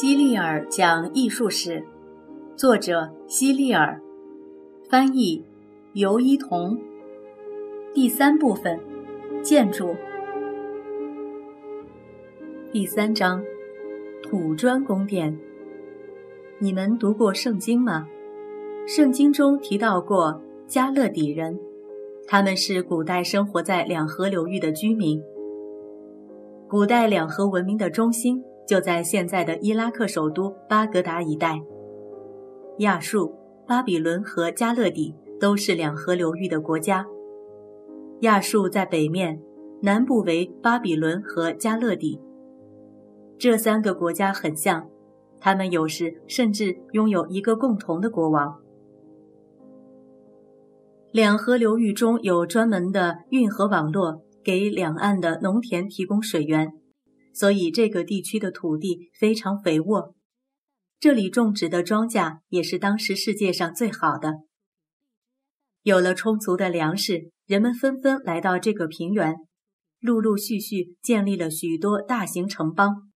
希利尔讲艺术史，作者希利尔，翻译尤一彤。第三部分，建筑。第三章，土砖宫殿。你们读过圣经吗？圣经中提到过加勒底人，他们是古代生活在两河流域的居民。古代两河文明的中心。就在现在的伊拉克首都巴格达一带，亚述、巴比伦和加勒底都是两河流域的国家。亚述在北面，南部为巴比伦和加勒底。这三个国家很像，他们有时甚至拥有一个共同的国王。两河流域中有专门的运河网络，给两岸的农田提供水源。所以，这个地区的土地非常肥沃，这里种植的庄稼也是当时世界上最好的。有了充足的粮食，人们纷纷来到这个平原，陆陆续续建立了许多大型城邦。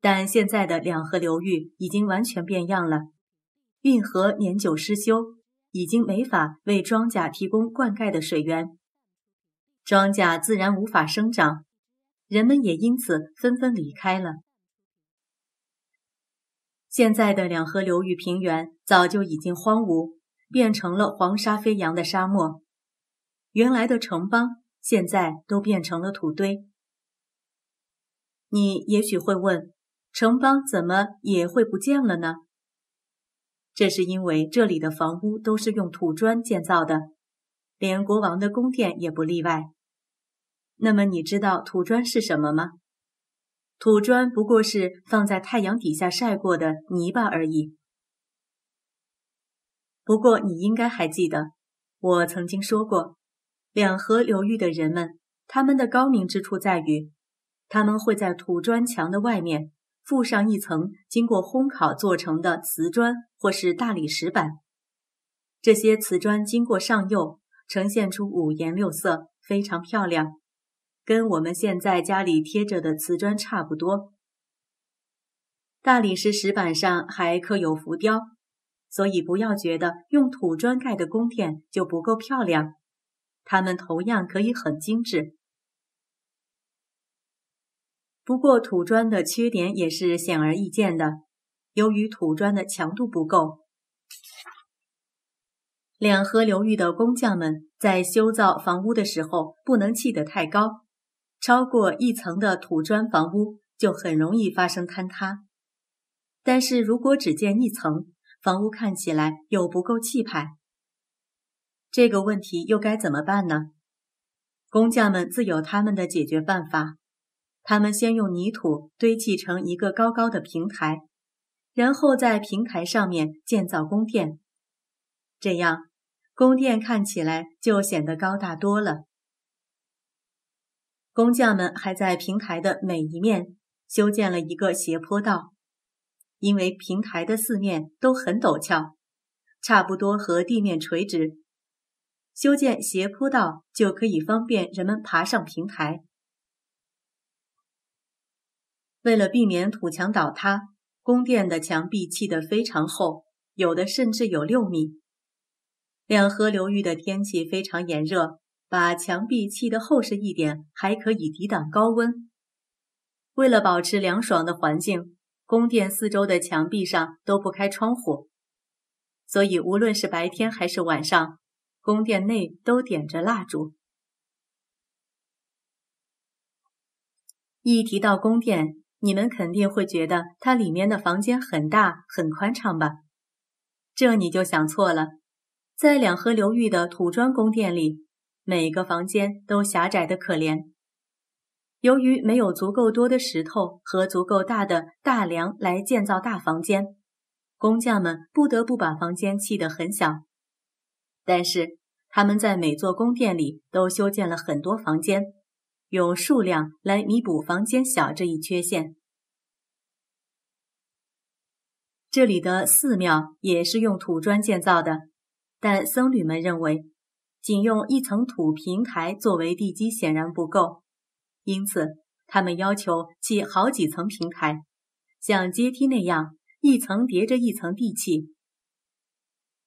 但现在的两河流域已经完全变样了，运河年久失修，已经没法为庄稼提供灌溉的水源，庄稼自然无法生长。人们也因此纷纷离开了。现在的两河流域平原早就已经荒芜，变成了黄沙飞扬的沙漠。原来的城邦现在都变成了土堆。你也许会问，城邦怎么也会不见了呢？这是因为这里的房屋都是用土砖建造的，连国王的宫殿也不例外。那么你知道土砖是什么吗？土砖不过是放在太阳底下晒过的泥巴而已。不过你应该还记得，我曾经说过，两河流域的人们，他们的高明之处在于，他们会在土砖墙的外面附上一层经过烘烤做成的瓷砖或是大理石板。这些瓷砖经过上釉，呈现出五颜六色，非常漂亮。跟我们现在家里贴着的瓷砖差不多，大理石石板上还刻有浮雕，所以不要觉得用土砖盖的宫殿就不够漂亮，它们同样可以很精致。不过土砖的缺点也是显而易见的，由于土砖的强度不够，两河流域的工匠们在修造房屋的时候不能砌得太高。超过一层的土砖房屋就很容易发生坍塌，但是如果只建一层，房屋看起来又不够气派。这个问题又该怎么办呢？工匠们自有他们的解决办法。他们先用泥土堆砌成一个高高的平台，然后在平台上面建造宫殿，这样宫殿看起来就显得高大多了。工匠们还在平台的每一面修建了一个斜坡道，因为平台的四面都很陡峭，差不多和地面垂直，修建斜坡道就可以方便人们爬上平台。为了避免土墙倒塌，宫殿的墙壁砌得非常厚，有的甚至有六米。两河流域的天气非常炎热。把墙壁砌得厚实一点，还可以抵挡高温。为了保持凉爽的环境，宫殿四周的墙壁上都不开窗户，所以无论是白天还是晚上，宫殿内都点着蜡烛。一提到宫殿，你们肯定会觉得它里面的房间很大、很宽敞吧？这你就想错了，在两河流域的土砖宫殿里。每个房间都狭窄的可怜。由于没有足够多的石头和足够大的大梁来建造大房间，工匠们不得不把房间砌得很小。但是他们在每座宫殿里都修建了很多房间，用数量来弥补房间小这一缺陷。这里的寺庙也是用土砖建造的，但僧侣们认为。仅用一层土平台作为地基显然不够，因此他们要求砌好几层平台，像阶梯那样一层叠着一层地砌，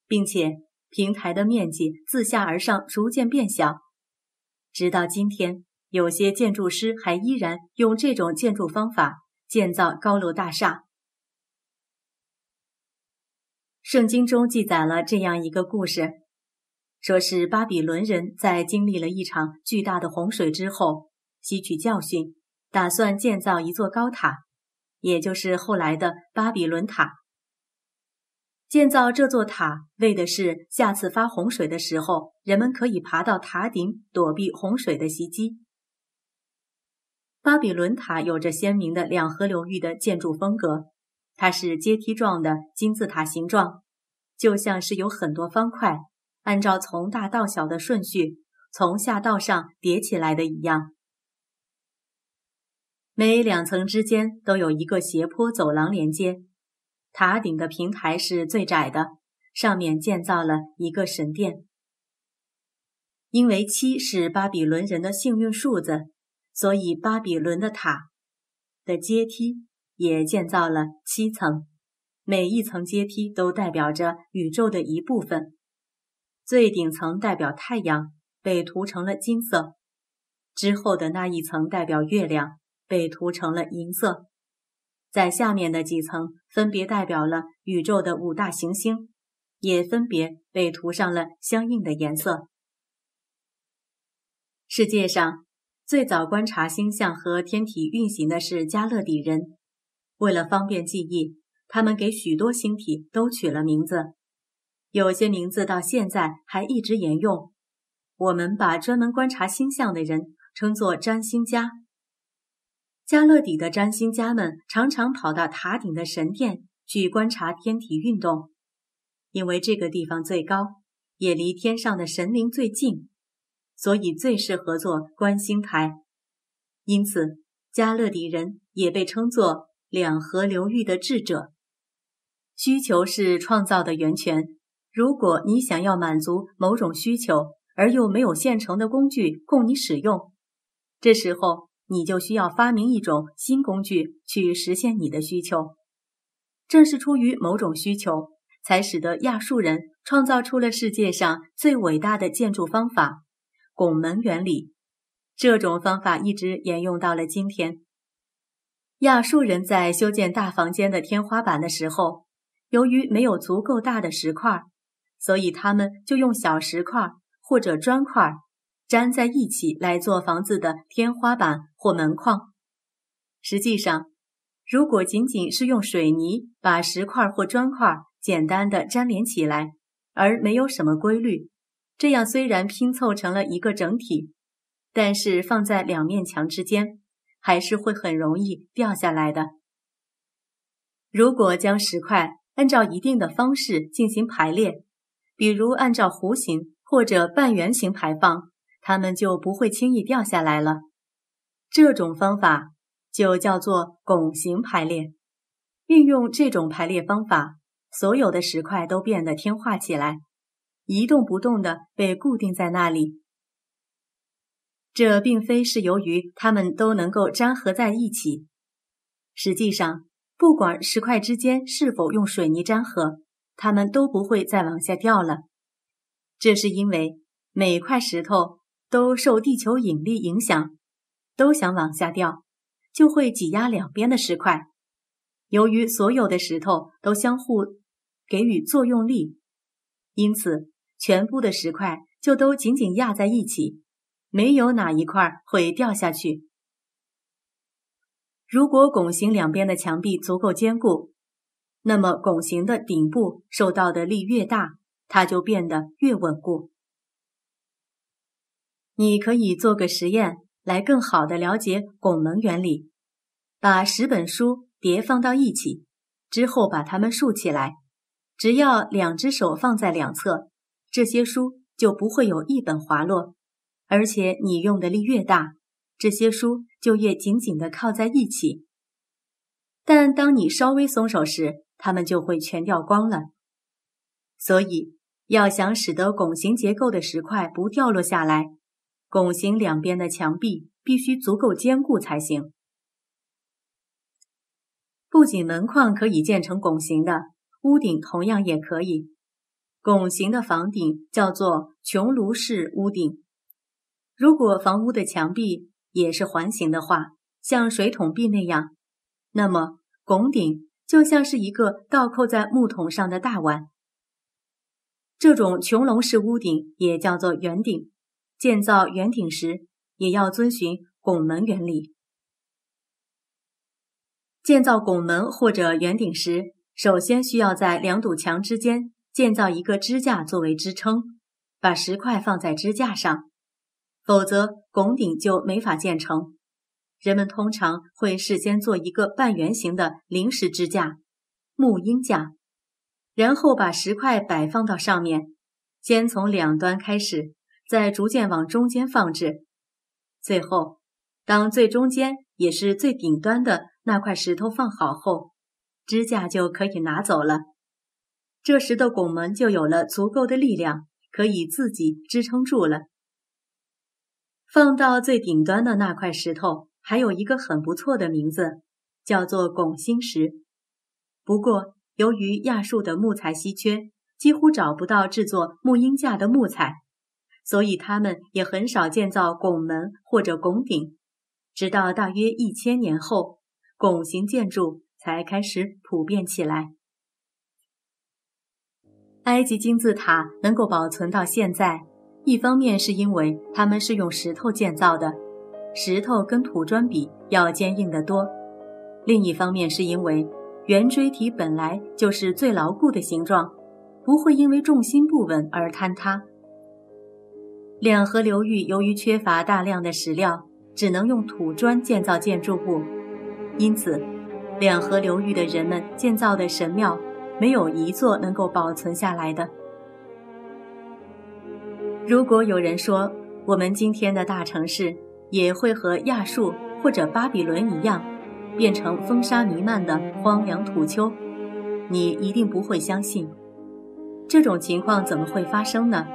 并且平台的面积自下而上逐渐变小，直到今天，有些建筑师还依然用这种建筑方法建造高楼大厦。圣经中记载了这样一个故事，说是巴比伦人在经历了一场巨大的洪水之后，吸取教训，打算建造一座高塔，也就是后来的巴比伦塔。建造这座塔，为的是下次发洪水的时候，人们可以爬到塔顶躲避洪水的袭击。巴比伦塔有着鲜明的两河流域的建筑风格。它是阶梯状的金字塔形状，就像是有很多方块，按照从大到小的顺序从下到上叠起来的一样。每两层之间都有一个斜坡走廊连接。塔顶的平台是最窄的，上面建造了一个神殿。因为七是巴比伦人的幸运数字，所以巴比伦的塔的阶梯。也建造了七层，每一层阶梯都代表着宇宙的一部分。最顶层代表太阳，被涂成了金色；之后的那一层代表月亮，被涂成了银色。在下面的几层分别代表了宇宙的五大行星，也分别被涂上了相应的颜色。世界上最早观察星象和天体运行的是加勒底人。为了方便记忆，他们给许多星体都取了名字，有些名字到现在还一直沿用。我们把专门观察星象的人称作占星家。加勒底的占星家们常常跑到塔顶的神殿去观察天体运动，因为这个地方最高，也离天上的神灵最近，所以最适合做观星台。因此，加勒底人也被称作。两河流域的智者，需求是创造的源泉。如果你想要满足某种需求，而又没有现成的工具供你使用，这时候你就需要发明一种新工具去实现你的需求。正是出于某种需求，才使得亚述人创造出了世界上最伟大的建筑方法——拱门原理。这种方法一直沿用到了今天。亚述人在修建大房间的天花板的时候，由于没有足够大的石块，所以他们就用小石块或者砖块粘在一起来做房子的天花板或门框。实际上，如果仅仅是用水泥把石块或砖块简单的粘连起来，而没有什么规律，这样虽然拼凑成了一个整体，但是放在两面墙之间。还是会很容易掉下来的。如果将石块按照一定的方式进行排列，比如按照弧形或者半圆形排放，它们就不会轻易掉下来了。这种方法就叫做拱形排列。运用这种排列方法，所有的石块都变得听话起来，一动不动地被固定在那里。这并非是由于它们都能够粘合在一起。实际上，不管石块之间是否用水泥粘合，它们都不会再往下掉了。这是因为每块石头都受地球引力影响，都想往下掉，就会挤压两边的石块。由于所有的石头都相互给予作用力，因此全部的石块就都紧紧压在一起。没有哪一块会掉下去。如果拱形两边的墙壁足够坚固，那么拱形的顶部受到的力越大，它就变得越稳固。你可以做个实验，来更好的了解拱门原理。把十本书叠放到一起，之后把它们竖起来，只要两只手放在两侧，这些书就不会有一本滑落。而且你用的力越大，这些书就越紧紧地靠在一起。但当你稍微松手时，它们就会全掉光了。所以，要想使得拱形结构的石块不掉落下来，拱形两边的墙壁必须足够坚固才行。不仅门框可以建成拱形的，屋顶同样也可以。拱形的房顶叫做穹庐式屋顶。如果房屋的墙壁也是环形的话，像水桶壁那样，那么拱顶就像是一个倒扣在木桶上的大碗。这种穹隆式屋顶也叫做圆顶。建造圆顶时，也要遵循拱门原理。建造拱门或者圆顶时，首先需要在两堵墙之间建造一个支架作为支撑，把石块放在支架上，否则拱顶就没法建成。人们通常会事先做一个半圆形的临时支架——木鹰架，然后把石块摆放到上面，先从两端开始。再逐渐往中间放置，最后，当最中间也是最顶端的那块石头放好后，支架就可以拿走了。这时的拱门就有了足够的力量，可以自己支撑住了。放到最顶端的那块石头还有一个很不错的名字，叫做拱心石。不过，由于亚树的木材稀缺，几乎找不到制作木鹰架的木材。所以他们也很少建造拱门或者拱顶，直到大约一千年后，拱形建筑才开始普遍起来。埃及金字塔能够保存到现在，一方面是因为它们是用石头建造的，石头跟土砖比要坚硬得多；另一方面是因为圆锥体本来就是最牢固的形状，不会因为重心不稳而坍塌。两河流域由于缺乏大量的石料，只能用土砖建造建筑物，因此，两河流域的人们建造的神庙没有一座能够保存下来的。如果有人说我们今天的大城市也会和亚述或者巴比伦一样，变成风沙弥漫的荒凉土丘，你一定不会相信。这种情况怎么会发生呢？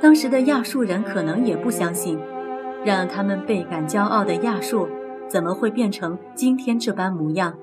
当时的亚述人可能也不相信，让他们倍感骄傲的亚述怎么会变成今天这般模样？